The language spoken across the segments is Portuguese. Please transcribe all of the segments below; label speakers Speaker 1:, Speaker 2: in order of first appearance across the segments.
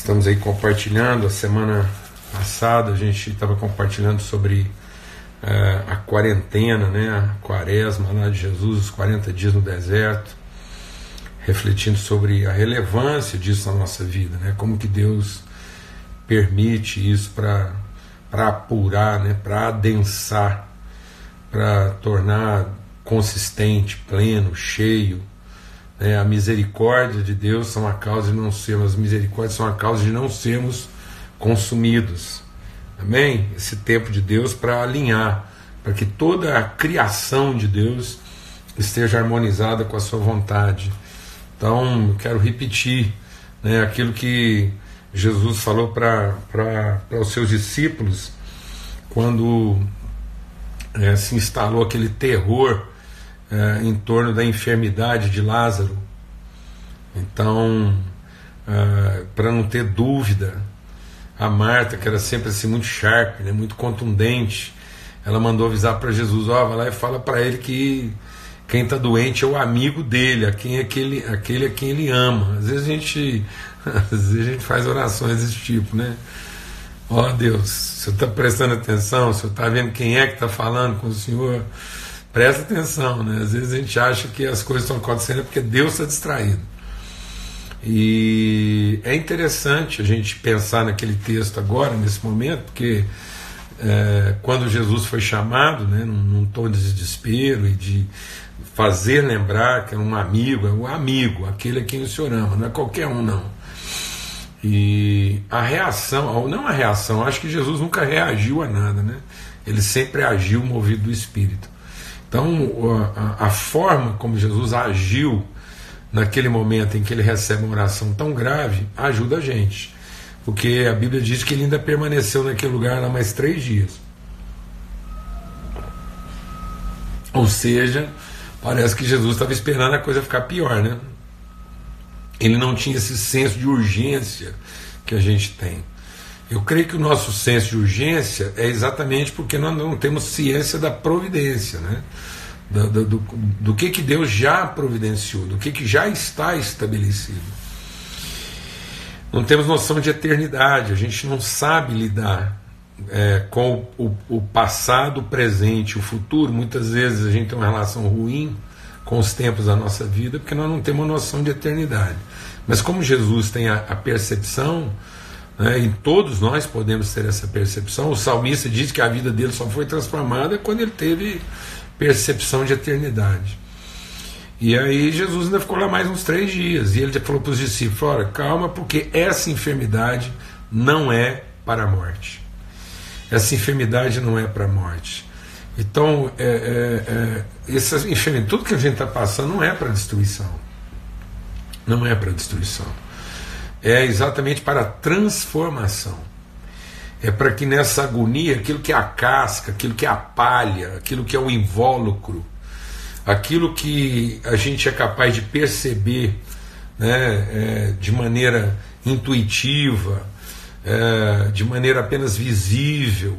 Speaker 1: Estamos aí compartilhando. A semana passada a gente estava compartilhando sobre uh, a quarentena, né? a quaresma lá de Jesus, os 40 dias no deserto, refletindo sobre a relevância disso na nossa vida, né? como que Deus permite isso para apurar, né? para adensar, para tornar consistente, pleno, cheio né? A misericórdia de Deus são a causa de não sermos, as misericórdias são a causa de não sermos consumidos. Amém? Esse tempo de Deus para alinhar, para que toda a criação de Deus esteja harmonizada com a sua vontade. Então, quero repetir né, aquilo que Jesus falou para os seus discípulos quando é, se instalou aquele terror é, em torno da enfermidade de Lázaro. Então, é, para não ter dúvida, a Marta, que era sempre assim muito sharp, né, muito contundente, ela mandou avisar para Jesus: Ó, oh, vai lá e fala para ele que quem está doente é o amigo dele, a quem é aquele, aquele a quem ele ama. Às vezes a gente, às vezes a gente faz orações desse tipo, né? Ó oh, Deus, o senhor está prestando atenção, o senhor está vendo quem é que está falando com o senhor. Presta atenção, né? Às vezes a gente acha que as coisas estão acontecendo porque Deus está distraído. E é interessante a gente pensar naquele texto agora, nesse momento, porque é, quando Jesus foi chamado, né, num, num, tom de desespero e de fazer lembrar que é um amigo, é o um amigo, aquele a quem o Senhor ama, não é qualquer um, não. E a reação, ou não a reação, acho que Jesus nunca reagiu a nada, né? Ele sempre agiu movido do Espírito. Então, a, a, forma como Jesus agiu naquele momento em que ele recebe uma oração tão grave ajuda a gente. Porque a Bíblia diz que ele ainda permaneceu naquele lugar lá mais três dias. Ou seja, parece que Jesus estava esperando a coisa ficar pior, né? Ele não tinha esse senso de urgência que a gente tem. Eu creio que o nosso senso de urgência é exatamente porque nós não temos ciência da providência, né? do, do, do, do que, que Deus já providenciou, do que, que já está estabelecido. Não temos noção de eternidade, a gente não sabe lidar é, com o, o, passado, o presente, o futuro. Muitas vezes a gente tem uma relação ruim com os tempos da nossa vida porque nós não temos noção de eternidade. Mas como Jesus tem a, a percepção né, e todos nós podemos ter essa percepção. O salmista diz que a vida dele só foi transformada quando ele teve percepção de eternidade. E aí Jesus ainda ficou lá mais uns três dias. E ele falou para os discípulos: Olha, calma, porque essa enfermidade não é para a morte. Essa enfermidade não é para a morte. Então, é, é, é, essa enfermidade, tudo que a gente está passando não é para destruição. Não é para destruição é exatamente para a transformação. É para que nessa agonia, aquilo que é a casca, aquilo que é a palha, aquilo que é o invólucro, aquilo que a gente é capaz de perceber né, é, de maneira intuitiva, é, de maneira apenas visível,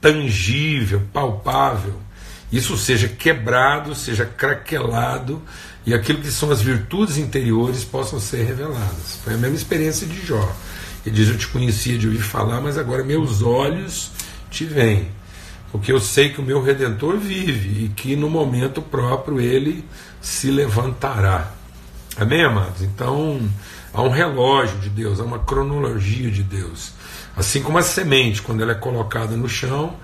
Speaker 1: tangível, palpável, isso seja quebrado, seja craquelado e aquilo que são as virtudes interiores possam ser reveladas. Foi a mesma experiência de Jó. Ele diz: Eu te conhecia de ouvir falar, mas agora meus olhos te veem. Porque eu sei que o meu redentor vive e que no momento próprio ele se levantará. Amém, amados? Então, há um relógio de Deus, há uma cronologia de Deus. Assim como a semente, quando ela é colocada no chão,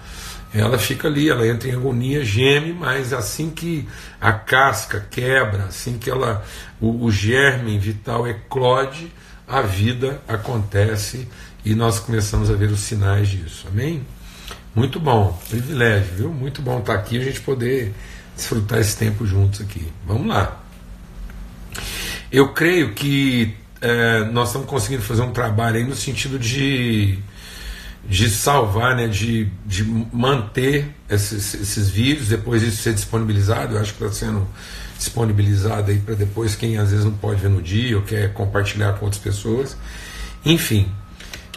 Speaker 1: ela fica ali, ela entra em agonia, geme, mas assim que a casca quebra, assim que ela, o, o germe vital eclode, a vida acontece e nós começamos a ver os sinais disso. Amém? Muito bom, privilégio, viu? Muito bom estar aqui a gente poder desfrutar esse tempo juntos aqui. Vamos lá. Eu creio que é, nós estamos conseguindo fazer um trabalho aí no sentido de de salvar, né, de, de manter esses, esses vídeos, depois isso ser disponibilizado. Eu acho que está sendo disponibilizado aí para depois quem às vezes não pode ver no dia ou quer compartilhar com outras pessoas. Enfim,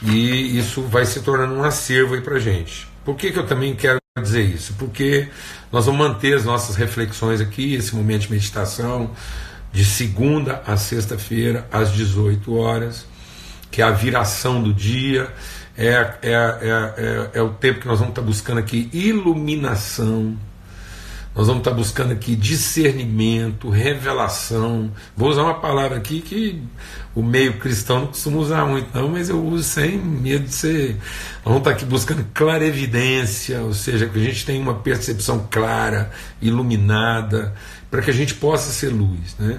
Speaker 1: e isso vai se tornando um acervo aí para gente. Por que, que eu também quero dizer isso? Porque nós vamos manter as nossas reflexões aqui, esse momento de meditação, de segunda a sexta-feira, às 18 horas que é a viração do dia, é, é, é, é, é o tempo que nós vamos estar buscando aqui iluminação, nós vamos estar buscando aqui discernimento, revelação. Vou usar uma palavra aqui que o meio cristão não costuma usar muito, não, mas eu uso sem medo de ser. Nós vamos estar aqui buscando clarevidência, ou seja, que a gente tenha uma percepção clara, iluminada, para que a gente possa ser luz. Né?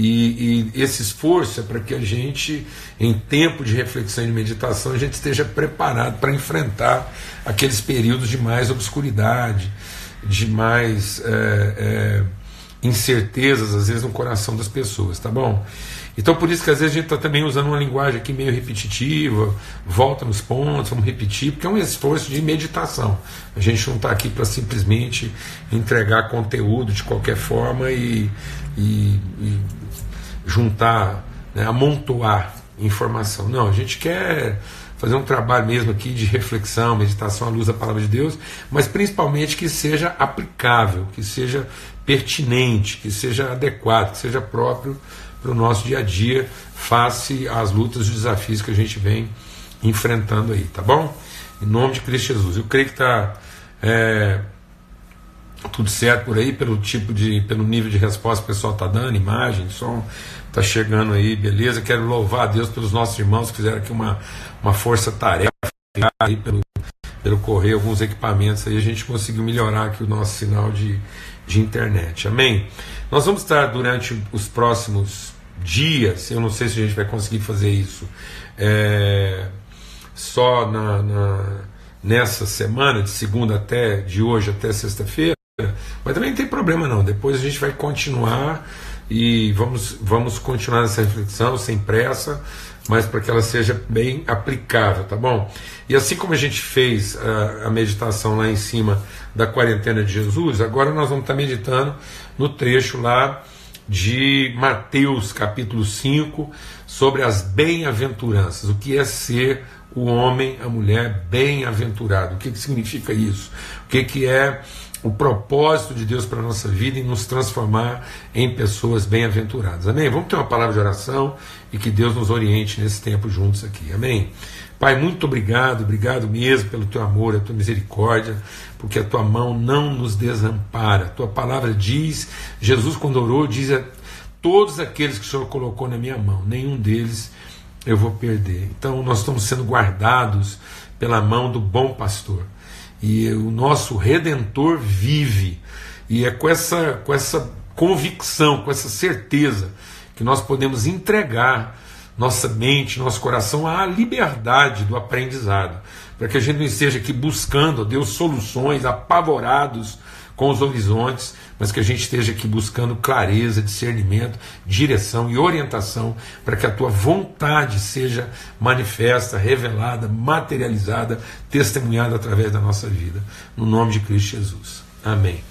Speaker 1: E, e, esse esforço é para que a gente, em tempo de reflexão e de meditação, a gente esteja preparado para enfrentar aqueles períodos de mais obscuridade, de mais é, é, incertezas, às vezes, no coração das pessoas, tá bom? Então, por isso que às vezes a gente está também usando uma linguagem aqui meio repetitiva, volta nos pontos, vamos repetir, porque é um esforço de meditação. A gente não está aqui para simplesmente entregar conteúdo de qualquer forma e, e, e juntar, né, amontoar informação. Não, a gente quer fazer um trabalho mesmo aqui de reflexão, meditação à luz da palavra de Deus, mas principalmente que seja aplicável, que seja pertinente, que seja adequado, que seja próprio para o nosso dia a dia, face às lutas e desafios que a gente vem enfrentando aí, tá bom? Em nome de Cristo Jesus. Eu creio que está é, tudo certo por aí, pelo tipo de, pelo nível de resposta que o pessoal está dando, imagem, som, está chegando aí, beleza? Quero louvar a Deus pelos nossos irmãos que fizeram aqui uma, uma força-tarefa aí pelo, pelo correio, alguns equipamentos aí, a gente conseguiu melhorar aqui o nosso sinal de, de internet. Amém? Nós vamos estar durante os próximos dias, eu não sei se a gente vai conseguir fazer isso é, só na, na, nessa semana, de segunda até de hoje até sexta-feira, mas também não tem problema não. Depois a gente vai continuar e vamos, vamos continuar nessa reflexão sem pressa, mas para que ela seja bem aplicável, tá bom? E assim como a gente fez a, a, meditação lá em cima da quarentena de Jesus, agora nós vamos estar meditando no trecho lá de Mateus capítulo 5 sobre as bem-aventuranças, o que é ser o homem, a mulher bem-aventurado, o que, que significa isso, o que, que é o propósito de Deus para a nossa vida e nos transformar em pessoas bem-aventuradas. Amém? Vamos ter uma palavra de oração e que Deus nos oriente nesse tempo juntos aqui. Amém? Pai, muito obrigado, obrigado mesmo pelo teu amor, a tua misericórdia, porque a tua mão não nos desampara. A tua palavra diz, Jesus quando orou, diz a todos aqueles que o Senhor colocou na minha mão, nenhum deles eu vou perder. Então nós estamos sendo guardados pela mão do bom pastor e o nosso redentor vive. E é com essa, com essa convicção, com essa certeza que nós podemos entregar nossa mente, nosso coração à liberdade do aprendizado, para que a gente não esteja aqui buscando, Deus, soluções, apavorados com os horizontes, mas que a gente esteja aqui buscando clareza, discernimento, direção e orientação para que a tua vontade seja manifesta, revelada, materializada, testemunhada através da nossa vida. No nome de Cristo Jesus. Amém.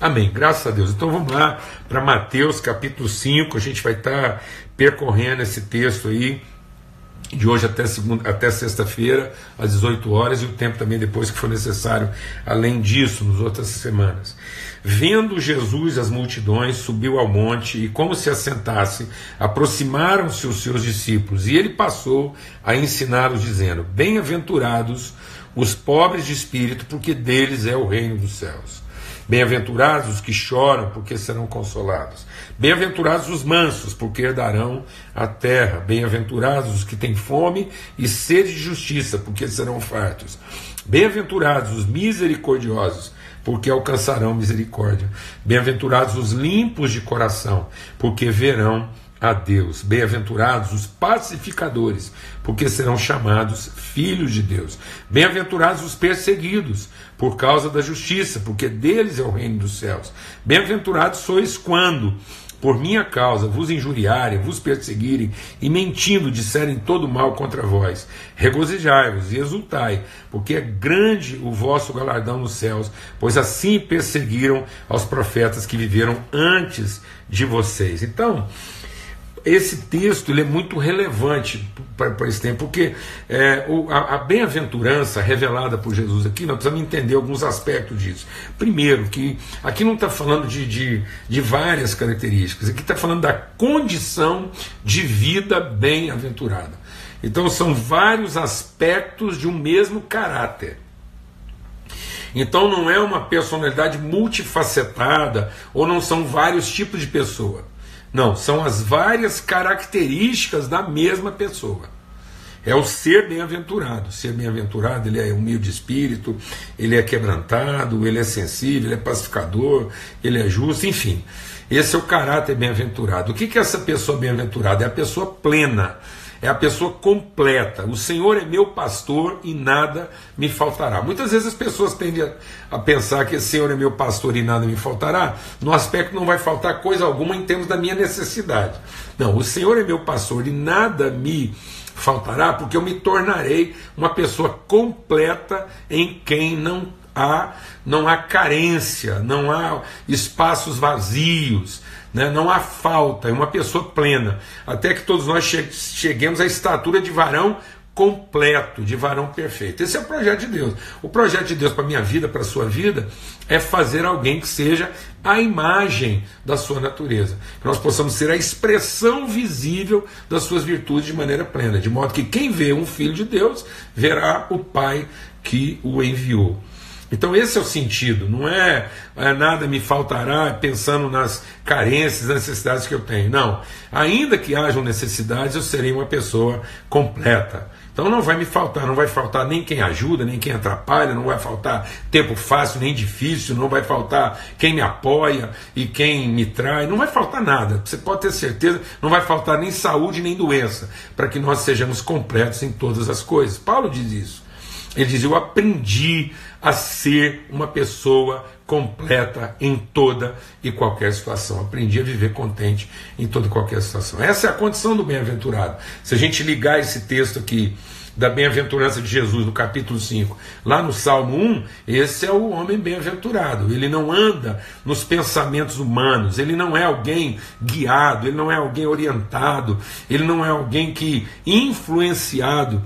Speaker 1: Amém. Graças a Deus. Então vamos lá para Mateus capítulo 5. A gente vai estar percorrendo esse texto aí de hoje até, segunda, até sexta-feira, às 18 horas, e o tempo também depois que for necessário, além disso, nas outras semanas. Vendo Jesus as multidões, subiu ao monte e, como se assentasse, aproximaram-se os seus discípulos, e ele passou a ensiná-los, dizendo: Bem-aventurados os pobres de espírito, porque deles é o reino dos céus. Bem-aventurados os que choram, porque serão consolados. Bem-aventurados os mansos, porque herdarão a terra. Bem-aventurados os que têm fome e sede de justiça, porque serão fartos. Bem-aventurados os misericordiosos, porque alcançarão misericórdia. Bem-aventurados os limpos de coração, porque verão a Deus. Bem-aventurados os pacificadores, porque serão chamados filhos de Deus. Bem-aventurados os perseguidos por causa da justiça, porque deles é o reino dos céus. Bem-aventurados sois quando por minha causa vos injuriarem, vos perseguirem e mentindo disserem todo mal contra vós. Regozijai-vos e exultai, porque é grande o vosso galardão nos céus, pois assim perseguiram aos profetas que viveram antes de vocês. Então, esse texto ele é muito relevante para esse tempo, porque é, o, a, a bem-aventurança revelada por Jesus aqui, nós precisamos entender alguns aspectos disso. Primeiro, que aqui não está falando de, de, de, várias características, aqui está falando da condição de vida bem-aventurada. Então são vários aspectos de um mesmo caráter. Então não é uma personalidade multifacetada ou não são vários tipos de pessoa. Não, são as várias características da mesma pessoa. É o ser bem-aventurado. Ser bem-aventurado, ele é humilde de espírito, ele é quebrantado, ele é sensível, ele é pacificador, ele é justo, enfim. Esse é o caráter bem-aventurado. O que é essa pessoa bem-aventurada? É a pessoa plena, é a pessoa completa. O Senhor é meu pastor e nada me faltará. Muitas vezes as pessoas tendem a, pensar que o Senhor é meu pastor e nada me faltará, no aspecto não vai faltar coisa alguma em termos da minha necessidade. Não, o Senhor é meu pastor e nada me faltará, porque eu me tornarei uma pessoa completa em quem não há, não há carência, não há espaços vazios, né? não há falta, é uma pessoa plena, até que todos nós cheguemos à estatura de varão completo, de varão perfeito. Esse é o projeto de Deus. O projeto de Deus para a minha vida, para a sua vida, é fazer alguém que seja a imagem da sua natureza. Que nós possamos ser a expressão visível das suas virtudes de maneira plena. De modo que quem vê um filho de Deus verá o Pai que o enviou. Então esse é o sentido, não é, é, nada me faltará pensando nas carências, nas necessidades que eu tenho. Não. Ainda que hajam necessidades, eu serei uma pessoa completa. Então não vai me faltar, não vai faltar nem quem ajuda, nem quem atrapalha, não vai faltar tempo fácil nem difícil, não vai faltar quem me apoia e quem me trai, não vai faltar nada. Você pode ter certeza, não vai faltar nem saúde nem doença, para que nós sejamos completos em todas as coisas. Paulo diz isso. Ele diz: Eu aprendi a ser uma pessoa completa em toda e qualquer situação. Aprendi a viver contente em toda e qualquer situação. Essa é a condição do bem-aventurado. Se a gente ligar esse texto aqui da bem-aventurança de Jesus, no capítulo 5, lá no Salmo 1, esse é o homem bem-aventurado. Ele não anda nos pensamentos humanos, ele não é alguém guiado, ele não é alguém orientado, ele não é alguém que influenciado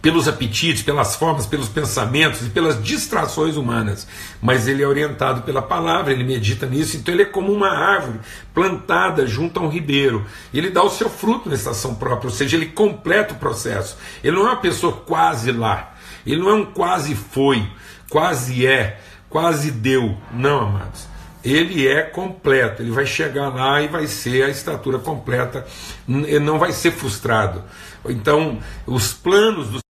Speaker 1: pelos apetites, pelas formas, pelos pensamentos e pelas distrações humanas, mas ele é orientado pela palavra, ele medita nisso, então ele é como uma árvore plantada junto a um ribeiro. Ele dá o seu fruto na estação própria, ou seja, ele completa o processo. Ele não é uma pessoa quase lá, ele não é um quase foi, quase é, quase deu. Não, amados ele é completo, ele vai chegar lá e vai ser a estatura completa, ele não vai ser frustrado. Então, os planos do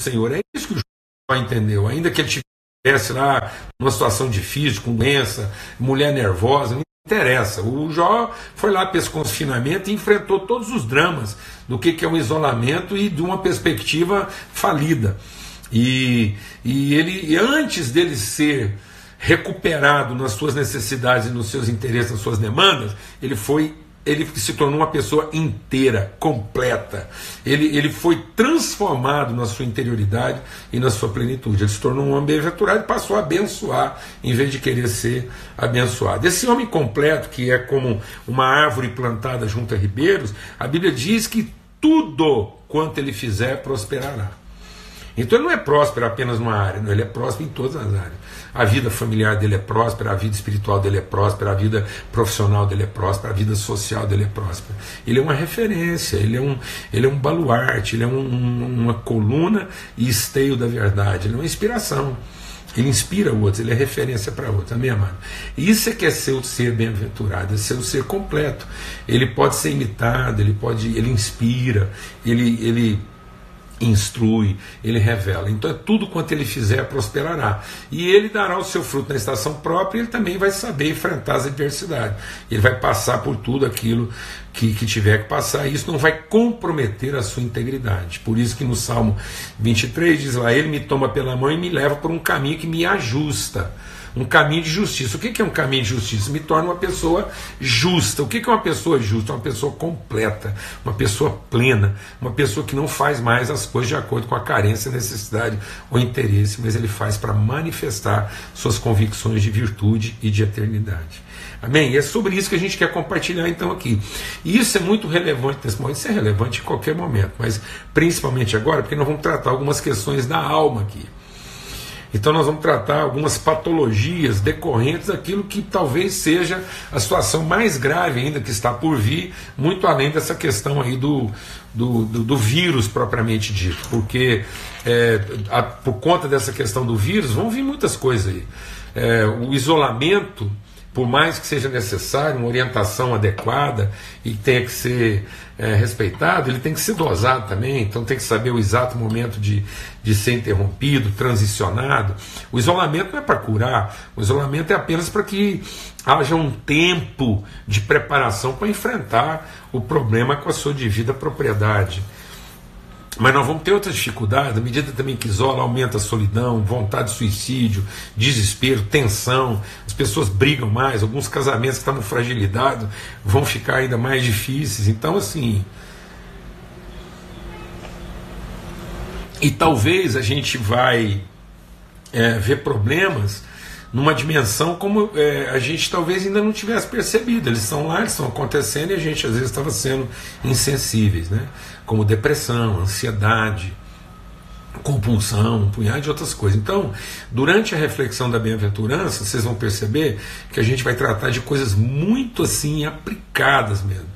Speaker 1: Senhor. É isso que o Jó entendeu. Ainda que ele estivesse lá numa situação difícil, com doença, mulher nervosa, não interessa. O Jó foi lá para esse confinamento e enfrentou todos os dramas do que, que é um isolamento e de uma perspectiva falida. E, e ele, antes dele ser recuperado nas suas necessidades nos seus interesses, nas suas demandas, ele foi ele se tornou uma pessoa inteira, completa. Ele, ele foi transformado na sua interioridade e na sua plenitude. Ele se tornou um homem bem-aventurado e passou a abençoar, em vez de querer ser abençoado. Esse homem completo, que é como uma árvore plantada junto a ribeiros, a Bíblia diz que tudo quanto ele fizer prosperará. Então ele não é próspero apenas numa área, não, ele é próspero em todas as áreas. A vida familiar dele é próspera, a vida espiritual dele é próspera, a vida profissional dele é próspera, a vida social dele é próspera. Ele é uma referência, ele é um, ele é um baluarte, ele é um, uma coluna e esteio da verdade, ele é uma inspiração. Ele inspira outros, ele é referência para outros, amém, amado? Isso é que é ser o ser bem-aventurado, é ser o ser completo. Ele pode ser imitado, ele pode, ele inspira, ele, ele instrui, ele revela. Então é tudo quanto ele fizer prosperará. E ele dará o seu fruto na estação própria ele também vai saber enfrentar as adversidades. Ele vai passar por tudo aquilo que, que tiver que passar, e isso não vai comprometer a sua integridade. Por isso que no Salmo 23 diz lá, ele me toma pela mão e me leva por um caminho que me ajusta um caminho de justiça. O que é um caminho de justiça? Me torna uma pessoa justa. O que é uma pessoa justa? Uma pessoa completa, uma pessoa plena, uma pessoa que não faz mais as coisas de acordo com a carência, necessidade ou interesse, mas ele faz para manifestar suas convicções de virtude e de eternidade. Amém? E é sobre isso que a gente quer compartilhar então aqui. E isso é muito relevante nesse momento, isso é relevante em qualquer momento, mas principalmente agora, porque nós vamos tratar algumas questões da alma aqui. Então nós vamos tratar algumas patologias decorrentes daquilo que talvez seja a situação mais grave ainda que está por vir, muito além dessa questão aí do, do, do, do vírus propriamente dito, porque é, a, por conta dessa questão do vírus vão vir muitas coisas aí. É, o isolamento por mais que seja necessário uma orientação adequada e tenha que ser é, respeitado, ele tem que ser dosado também, então tem que saber o exato momento de, de ser interrompido, transicionado. O isolamento não é para curar, o isolamento é apenas para que haja um tempo de preparação para enfrentar o problema com a sua devida propriedade. Mas nós vamos ter outras dificuldades, à medida também que isola, aumenta a solidão, vontade de suicídio, desespero, tensão, as pessoas brigam mais, alguns casamentos que estavam fragilizados vão ficar ainda mais difíceis. Então, assim. E talvez a gente vai é, ver problemas numa dimensão como é, a gente talvez ainda não tivesse percebido. Eles estão lá, eles estão acontecendo e a gente às vezes estava sendo insensíveis, né? como depressão, ansiedade, compulsão, um punhado de outras coisas. Então, durante a reflexão da bem-aventurança, vocês vão perceber que a gente vai tratar de coisas muito assim aplicadas mesmo.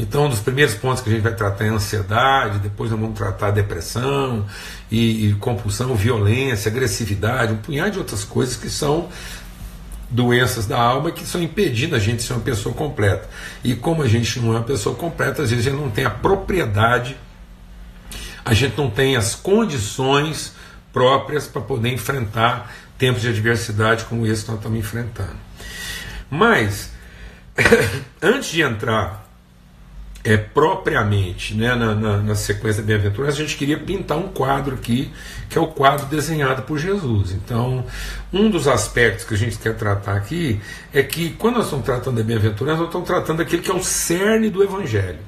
Speaker 1: Então, um dos primeiros pontos que a gente vai tratar é a ansiedade, depois nós vamos tratar depressão e, e compulsão, violência, agressividade, um punhado de outras coisas que são doenças da alma que estão impedindo a gente ser uma pessoa completa. E como a gente não é uma pessoa completa, às vezes a gente não tem a propriedade, a gente não tem as condições próprias para poder enfrentar tempos de adversidade como esse que nós estamos enfrentando. Mas, antes de entrar é, propriamente né, na, na, na sequência da bem-aventurança, a gente queria pintar um quadro aqui, que é o quadro desenhado por Jesus. Então, um dos aspectos que a gente quer tratar aqui é que, quando nós estamos tratando da bem-aventurança, nós estamos tratando daquilo que é o cerne do Evangelho.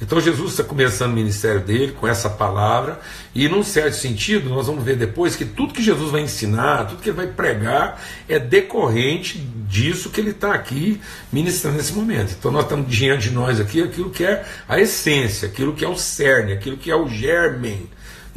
Speaker 1: Então Jesus está começando o ministério dele com essa palavra, e num certo sentido, nós vamos ver depois que tudo que Jesus vai ensinar, tudo que ele vai pregar, é decorrente disso que ele está aqui ministrando nesse momento. Então nós estamos diante de nós aqui aquilo que é a essência, aquilo que é o cerne, aquilo que é o germen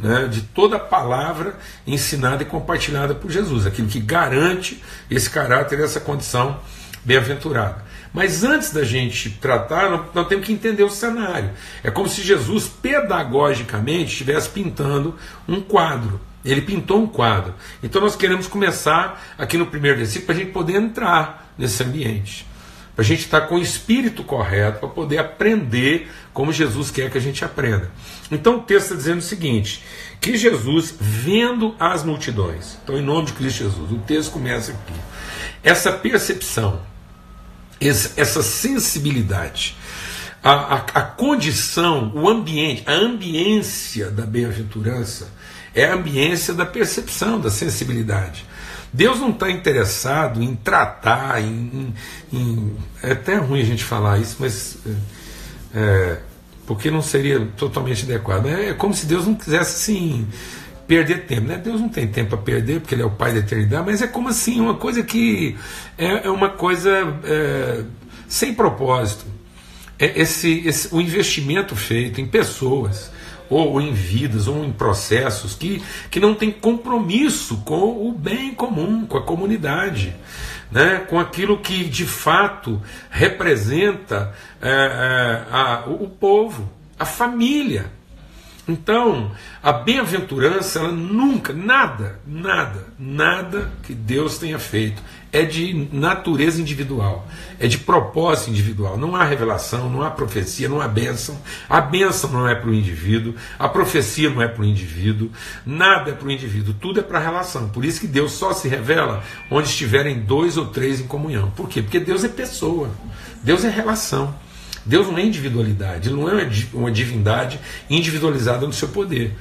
Speaker 1: né, de toda a palavra ensinada e compartilhada por Jesus, aquilo que garante esse caráter, essa condição bem-aventurada. Mas antes da gente tratar, nós, temos que entender o cenário. É como se Jesus, pedagogicamente, estivesse pintando um quadro. Ele pintou um quadro. Então nós queremos começar aqui no primeiro versículo para a gente poder entrar nesse ambiente. Para a gente estar com o espírito correto, para poder aprender como Jesus quer que a gente aprenda. Então o texto está dizendo o seguinte: que Jesus, vendo as multidões, então em nome de Cristo Jesus, o texto começa aqui. Essa percepção, essa sensibilidade, a, a, a condição, o ambiente, a ambiência da bem-aventurança é a ambiência da percepção, da sensibilidade. Deus não está interessado em tratar, em, em, em, É até ruim a gente falar isso, mas. É, porque não seria totalmente adequado. É, é como se Deus não quisesse assim perder tempo. Né? Deus não tem tempo para perder, porque Ele é o Pai da eternidade, mas é como assim, uma coisa que é, é uma coisa é, sem propósito. É esse, esse, o investimento feito em pessoas, ou em vidas, ou em processos que, que não tem compromisso com o bem comum, com a comunidade. Né, com aquilo que de fato representa é, é, a, o povo, a família. Então, a bem-aventurança, ela nunca, nada, nada, nada que Deus tenha feito é de natureza individual, é de propósito individual. Não há revelação, não há profecia, não há bênção. A bênção não é para o indivíduo, a profecia não é para o indivíduo, nada é para o indivíduo, tudo é para a relação. Por isso que Deus só se revela onde estiverem dois ou três em comunhão. Por quê? Porque Deus é pessoa, Deus é relação. Deus não é individualidade, ele não é uma divindade individualizada no seu poder.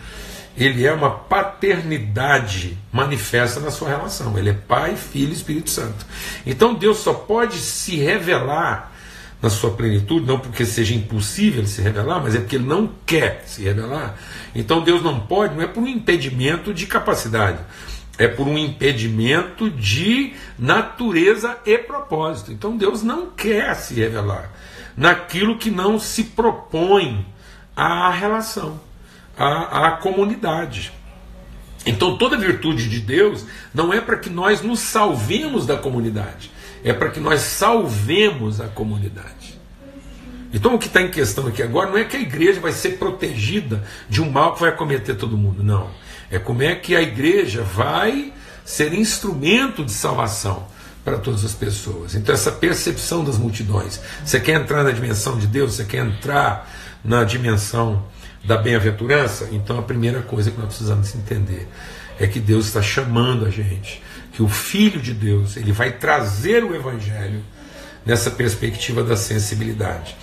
Speaker 1: Ele é uma paternidade manifesta na sua relação. Ele é Pai, Filho e Espírito Santo. Então Deus só pode se revelar na sua plenitude, não porque seja impossível se revelar, mas é porque ele não quer se revelar. Então Deus não pode, não é por um impedimento de capacidade, é por um impedimento de natureza e propósito. Então Deus não quer se revelar naquilo que não se propõe à relação, à, à comunidade. Então toda virtude de Deus não é para que nós nos salvemos da comunidade, é para que nós salvemos a comunidade. Então o que está em questão aqui agora não é que a igreja vai ser protegida de um mal que vai acometer todo mundo, não. É como é que a igreja vai ser instrumento de salvação para todas as pessoas. Então essa percepção das multidões. Você quer entrar na dimensão de Deus, você quer entrar na dimensão da bem-aventurança, então a primeira coisa que nós precisamos entender é que Deus está chamando a gente, que o Filho de Deus ele vai trazer o Evangelho nessa perspectiva da sensibilidade.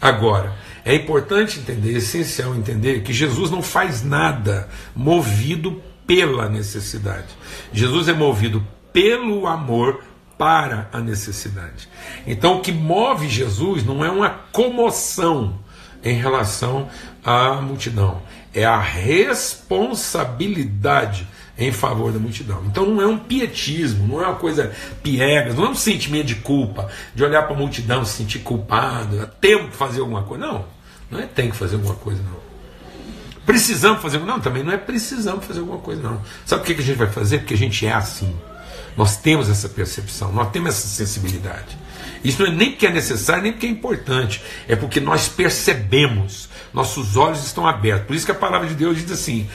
Speaker 1: Agora, é importante entender, é essencial entender que Jesus não faz nada movido pela necessidade. Jesus é movido pelo amor para a necessidade. Então, o que move Jesus não é uma comoção em relação à multidão, é a responsabilidade em favor da multidão. Então não é um pietismo, não é uma coisa piegas, não é um sentimento de culpa, de olhar para a multidão se sentir culpado, temos que fazer alguma coisa. Não, não é tem que fazer alguma coisa, não. Precisamos fazer Não, também não é precisamos fazer alguma coisa, não. Sabe por que a gente vai fazer? Porque a gente é assim. Nós temos essa percepção, nós temos essa sensibilidade. Isso não é nem porque é necessário, nem porque é importante. É porque nós percebemos, nossos olhos estão abertos. Por isso que a palavra de Deus diz assim: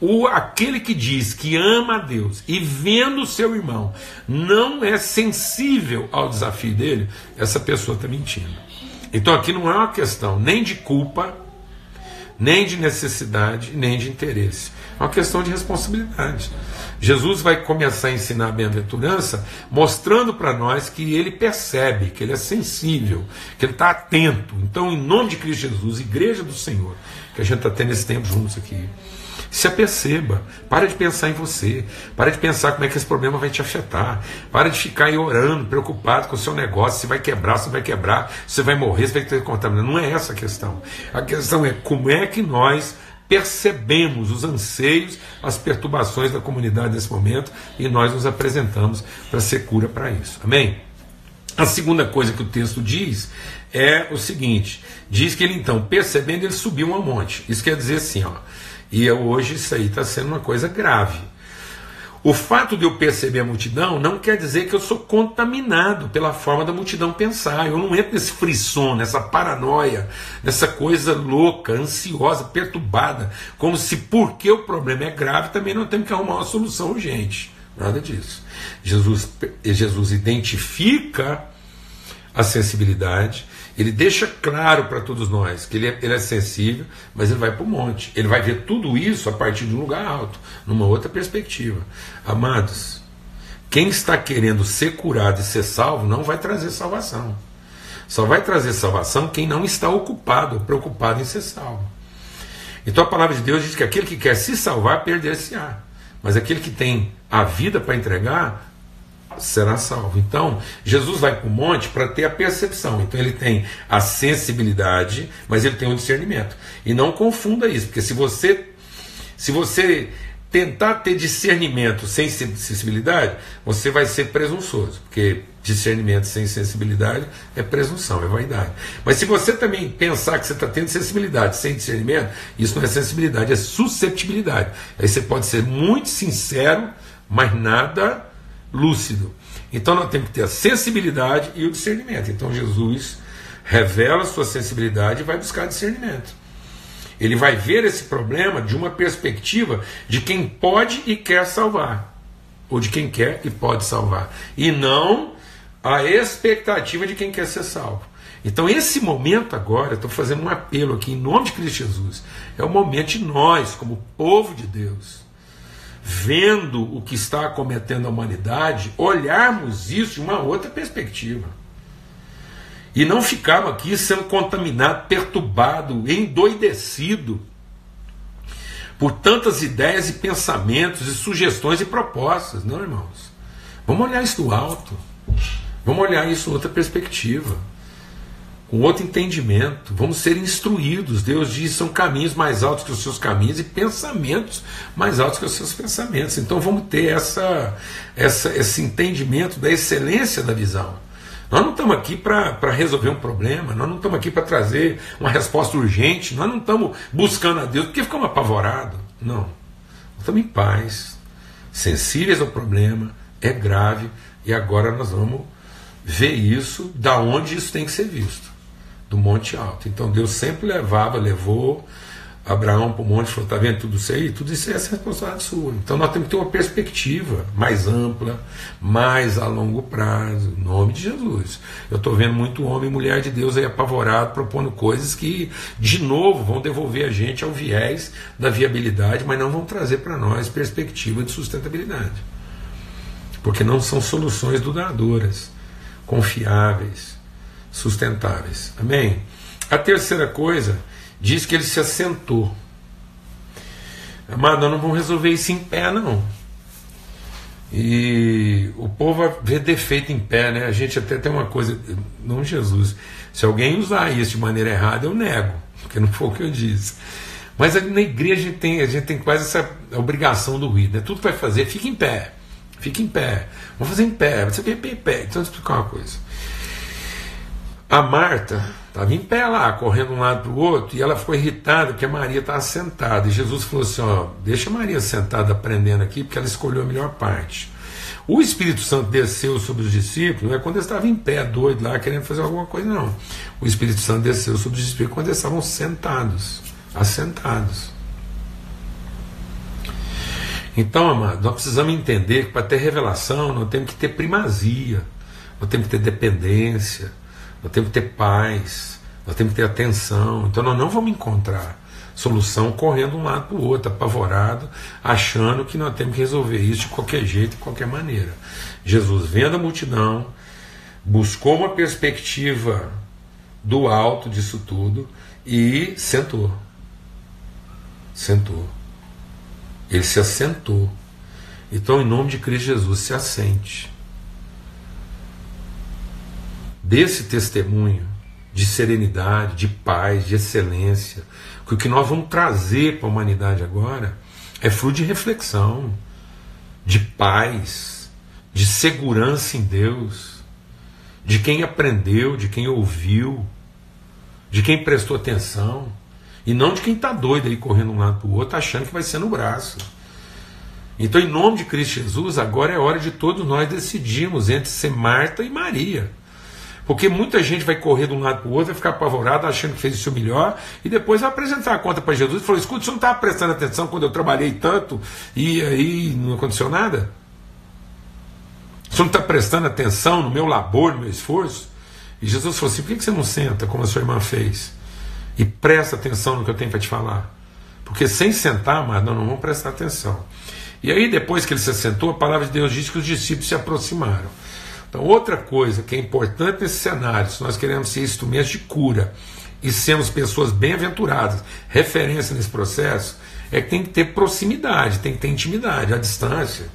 Speaker 1: o, aquele que diz que ama a Deus e vendo o seu irmão não é sensível ao desafio dele, essa pessoa está mentindo. Então aqui não é uma questão nem de culpa, nem de necessidade, nem de interesse. É uma questão de responsabilidade. Jesus vai começar a ensinar a bem-aventurança mostrando para nós que ele percebe, que ele é sensível, que ele está atento. Então, em nome de Cristo Jesus, Igreja do Senhor, que a gente está tendo esse tempo juntos aqui, se aperceba, para de pensar em você, para de pensar como é que esse problema vai te afetar, para de ficar aí orando, preocupado com o seu negócio, se vai quebrar, se vai quebrar, se vai morrer, se vai ter contaminação. Não é essa a questão. A questão é como é que nós percebemos os anseios, as perturbações da comunidade nesse momento e nós nos apresentamos para ser cura para isso. Amém? A segunda coisa que o texto diz é o seguinte: diz que ele então, percebendo, ele subiu um monte. Isso quer dizer assim, ó. E hoje isso aí está sendo uma coisa grave. O fato de eu perceber a multidão não quer dizer que eu sou contaminado pela forma da multidão pensar. Eu não entro nesse frisson, nessa paranoia, nessa coisa louca, ansiosa, perturbada, como se porque o problema é grave também não temos que arrumar uma solução urgente. Nada disso. Jesus, Jesus identifica a sensibilidade, ele deixa claro para todos nós que ele é, ele é sensível, mas ele vai para o monte. Ele vai ver tudo isso a partir de um lugar alto, numa outra perspectiva. Amados, quem está querendo ser curado e ser salvo não vai trazer salvação. Só vai trazer salvação quem não está ocupado, preocupado em ser salvo. Então a palavra de Deus diz que aquele que quer se salvar, perder-se-á. Mas aquele que tem a vida para entregar, será salvo. Então, Jesus vai para o monte para ter a percepção. Então, ele tem a sensibilidade, mas ele tem o discernimento. E não confunda isso, porque se você se você tentar ter discernimento sem sensibilidade, você vai ser presunçoso, porque discernimento sem sensibilidade é presunção, é vaidade. Mas se você também pensar que você está tendo sensibilidade sem discernimento, isso não é sensibilidade, é susceptibilidade. Aí você pode ser muito sincero, mas nada lúcido. Então nós temos que ter a sensibilidade e o discernimento. Então Jesus revela sua sensibilidade e vai buscar discernimento. Ele vai ver esse problema de uma perspectiva de quem pode e quer salvar, ou de quem quer e pode salvar, e não a expectativa de quem quer ser salvo. Então, esse momento agora, estou fazendo um apelo aqui em nome de Cristo Jesus, é o momento de nós, como povo de Deus, vendo o que está acometendo a humanidade, olharmos isso de uma outra perspectiva. E não ficarmos aqui sendo contaminado, perturbado, endoidecido por tantas ideias e pensamentos e sugestões e propostas, não, irmãos? Vamos olhar isso do alto. Vamos olhar isso outra perspectiva com outro entendimento, vamos ser instruídos. Deus diz são caminhos mais altos que os seus caminhos e pensamentos mais altos que os seus pensamentos. Então vamos ter essa, essa, esse entendimento da excelência da visão. Nós não estamos aqui para resolver um problema, nós não estamos aqui para trazer uma resposta urgente, nós não estamos buscando a Deus porque ficamos apavorados. Não. estamos em paz, sensíveis ao problema, é grave, e agora nós vamos ver isso, da onde isso tem que ser visto, do Monte Alto. Então Deus sempre levava, levou Abraão para o monte e falou: está vendo tudo isso aí? Tudo isso é essa responsabilidade sua. Então nós temos que ter uma perspectiva mais ampla, mais a longo prazo, em nome de Jesus. Eu estou vendo muito homem e mulher de Deus aí apavorado, propondo coisas que, de novo, vão devolver a gente ao viés da viabilidade, mas não vão trazer para nós perspectiva de sustentabilidade. Porque não são soluções duradouras, confiáveis, sustentáveis. Amém? A terceira coisa diz que ele se assentou. Amado, não vamos resolver isso em pé, não. E o povo vê defeito em pé, né? A gente até tem uma coisa, não Jesus. Se alguém usar isso de maneira errada, eu nego, porque não foi o que eu disse. Mas na igreja a gente tem, a gente tem quase essa obrigação do ruído, né? Tudo que vai fazer, fica em pé. Fica em pé. Vamos fazer em pé. Você vê em pé. Então, eu vou explicar uma coisa. A Marta estava em pé lá, correndo um lado para o outro, e ela ficou irritada porque a Maria estava sentada. E Jesus falou assim: ó, deixa a Maria sentada aprendendo aqui, porque ela escolheu a melhor parte. O Espírito Santo desceu sobre os discípulos, não é quando eles estavam em pé, doido lá, querendo fazer alguma coisa, não. O Espírito Santo desceu sobre os discípulos quando eles estavam sentados, assentados. Então, amado, nós precisamos entender que para ter revelação, nós temos que ter primazia, nós temos que ter dependência nós temos que ter paz, nós temos que ter atenção. Então nós não vamos encontrar solução correndo um lado para o outro, apavorado, achando que nós temos que resolver isso de qualquer jeito, de qualquer maneira. Jesus vendo a multidão, buscou uma perspectiva do alto disso tudo e sentou. Sentou. Ele se assentou. Então, em nome de Cristo Jesus, se assente desse testemunho de serenidade, de paz, de excelência, que o que nós vamos trazer para a humanidade agora é fruto de reflexão, de paz, de segurança em Deus, de quem aprendeu, de quem ouviu, de quem prestou atenção, e não de quem está doido aí correndo um lado para o outro, achando que vai ser no braço. Então, em nome de Cristo Jesus, agora é hora de todos nós decidirmos entre ser Marta e Maria. Porque muita gente vai correr de um lado para o outro, vai ficar apavorado, achando que fez o seu melhor, e depois vai apresentar a conta para Jesus e falou: escuta, você não estava prestando atenção quando eu trabalhei tanto e aí não aconteceu nada? Você não está prestando atenção no meu labor, no meu esforço? E Jesus falou assim: por que você não senta como a sua irmã fez? E presta atenção no que eu tenho para te falar. Porque sem sentar, mas não, não vão prestar atenção. E aí, depois que ele se sentou, a palavra de Deus diz que os discípulos se aproximaram. Então, outra coisa que é importante nesse cenário, se nós queremos ser instrumentos de cura e sermos pessoas bem-aventuradas, referência nesse processo, é que tem que ter proximidade, tem que ter intimidade, a distância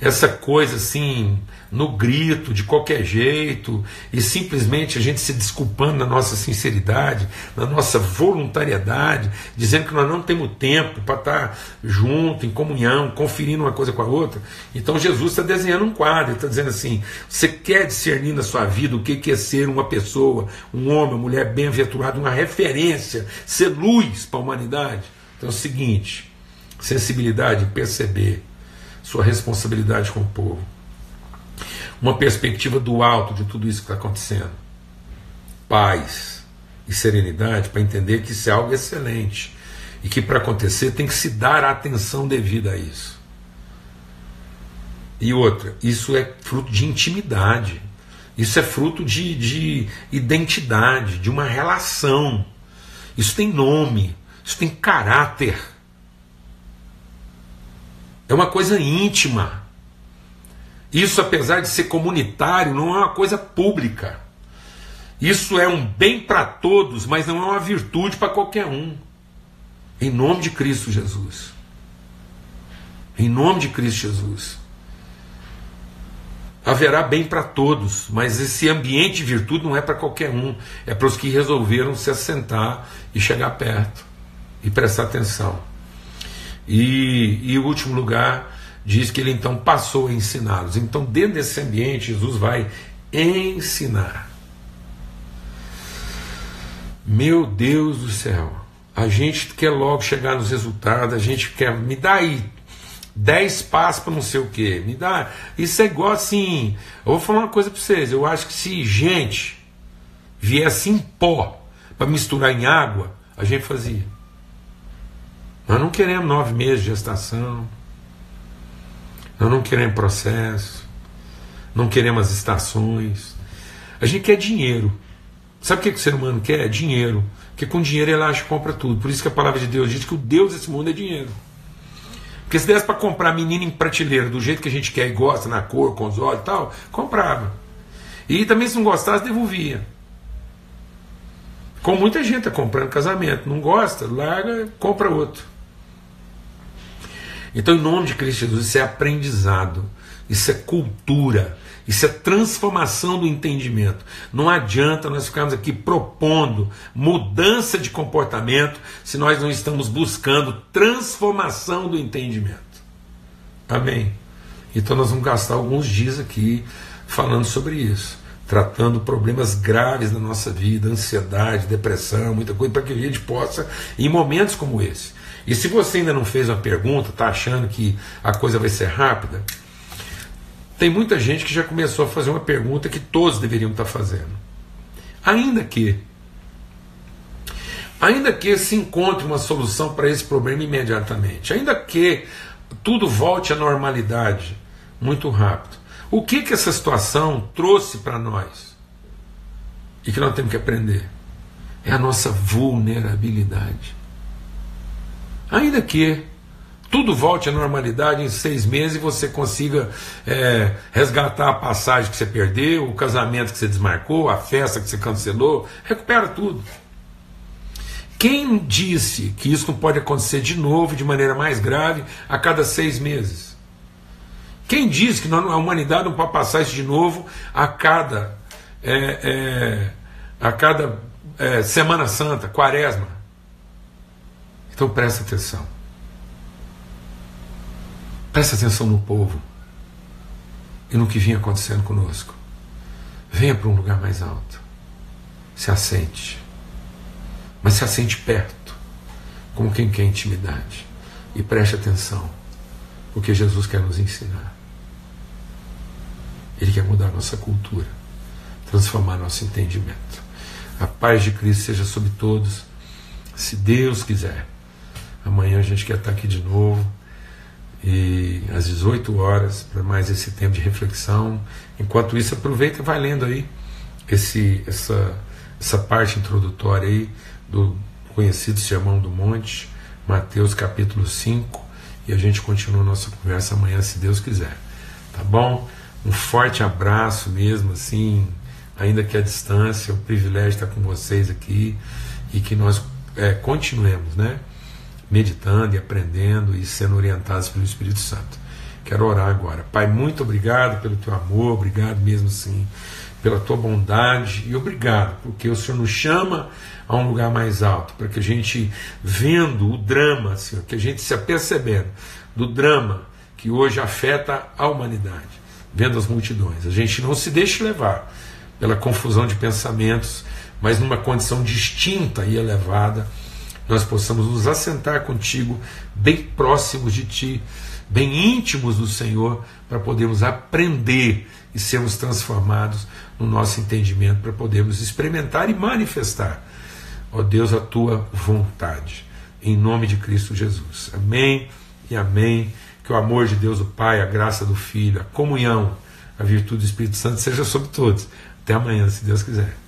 Speaker 1: essa coisa assim, no grito, de qualquer jeito, e simplesmente a gente se desculpando na nossa sinceridade, na nossa voluntariedade, dizendo que nós não temos tempo para estar junto, em comunhão, conferindo uma coisa com a outra. Então Jesus está desenhando um quadro, está dizendo assim: você quer discernir na sua vida o que é ser uma pessoa, um homem, uma mulher bem-aventurado, uma referência, ser luz para a humanidade? Então é o seguinte: sensibilidade, perceber sua responsabilidade com o povo. Uma perspectiva do alto de tudo isso que está acontecendo. Paz e serenidade para entender que isso é algo excelente e que para acontecer tem que se dar a atenção devida a isso. E outra, isso é fruto de intimidade, isso é fruto de, de identidade, de uma relação. Isso tem nome, isso tem caráter. É uma coisa íntima. Isso, apesar de ser comunitário, não é uma coisa pública. Isso é um bem para todos, mas não é uma virtude para qualquer um. Em nome de Cristo Jesus. Em nome de Cristo Jesus. Haverá bem para todos, mas esse ambiente de virtude não é para qualquer um. É para os que resolveram se assentar e chegar perto e prestar atenção. E, e o último lugar diz que ele então passou a ensiná-los. Então, dentro desse ambiente, Jesus vai ensinar. Meu Deus do céu, a gente quer logo chegar nos resultados, a gente quer, me dá aí dez passos para não sei o que. Me dá. Isso é igual assim. Eu vou falar uma coisa para vocês. Eu acho que se gente viesse em pó para misturar em água, a gente fazia. Nós não queremos nove meses de gestação. Nós não queremos processo. Não queremos as estações. A gente quer dinheiro. Sabe o que, o ser humano quer? Dinheiro. Porque com dinheiro ele acha que compra tudo. Por isso que a palavra de Deus diz que o Deus desse mundo é dinheiro. Porque se desse para comprar menino em prateleira do jeito que a gente quer e gosta, na cor, com os olhos e tal, comprava. E também se não gostasse, devolvia. Com muita gente está comprando casamento. Não gosta, larga, compra outro. Então, em nome de Cristo Jesus, isso é aprendizado, isso é cultura, isso é transformação do entendimento. Não adianta nós ficarmos aqui propondo mudança de comportamento se nós não estamos buscando transformação do entendimento. Amém? Então nós vamos gastar alguns dias aqui falando sobre isso, tratando problemas graves da nossa vida, ansiedade, depressão, muita coisa, para que a gente possa, em momentos como esse. E se você ainda não fez uma pergunta, está achando que a coisa vai ser rápida, tem muita gente que já começou a fazer uma pergunta que todos deveriam estar fazendo. Ainda que ainda que se encontre uma solução para esse problema imediatamente, ainda que tudo volte à normalidade muito rápido. O que que essa situação trouxe para nós? E que nós temos que aprender? É a nossa vulnerabilidade. Ainda que tudo volte à normalidade em seis meses e você consiga é, resgatar a passagem que você perdeu, o casamento que você desmarcou, a festa que você cancelou, recupera tudo. Quem disse que isso não pode acontecer de novo, de maneira mais grave, a cada seis meses? Quem disse que a humanidade não pode passar isso de novo a cada, é, é, a cada é, Semana Santa, Quaresma? Então presta atenção. Presta atenção no povo e no que vinha acontecendo conosco. Venha para um lugar mais alto. Se assente. Mas se assente perto, como quem quer intimidade. E preste atenção, porque Jesus quer nos ensinar. Ele quer mudar nossa cultura, transformar nosso entendimento. A paz de Cristo seja sobre todos, se Deus quiser. Amanhã a gente quer estar aqui de novo e às 18 horas para mais esse tempo de reflexão. Enquanto isso, aproveita e vai lendo aí esse, essa, essa parte introdutória aí do conhecido Sermão do Monte, Mateus capítulo 5, e a gente continua a nossa conversa amanhã, se Deus quiser. Tá bom? Um forte abraço mesmo, assim, ainda que à distância, é um privilégio estar com vocês aqui e que nós é, continuemos, né? Meditando e aprendendo e sendo orientados pelo Espírito Santo. Quero orar agora. Pai, muito obrigado pelo teu amor, obrigado mesmo assim pela tua bondade e obrigado porque o Senhor nos chama a um lugar mais alto, para que a gente, vendo o drama, Senhor, que a gente se apercebendo do drama que hoje afeta a humanidade, vendo as multidões, a gente não se deixe levar pela confusão de pensamentos, mas numa condição distinta e elevada nós possamos nos assentar contigo, bem próximos de ti, bem íntimos do Senhor, para podermos aprender e sermos transformados no nosso entendimento, para podermos experimentar e manifestar, ó Deus, a tua vontade. Em nome de Cristo Jesus. Amém e amém. Que o amor de Deus, o Pai, a graça do Filho, a comunhão, a virtude do Espírito Santo seja sobre todos. Até amanhã, se Deus quiser.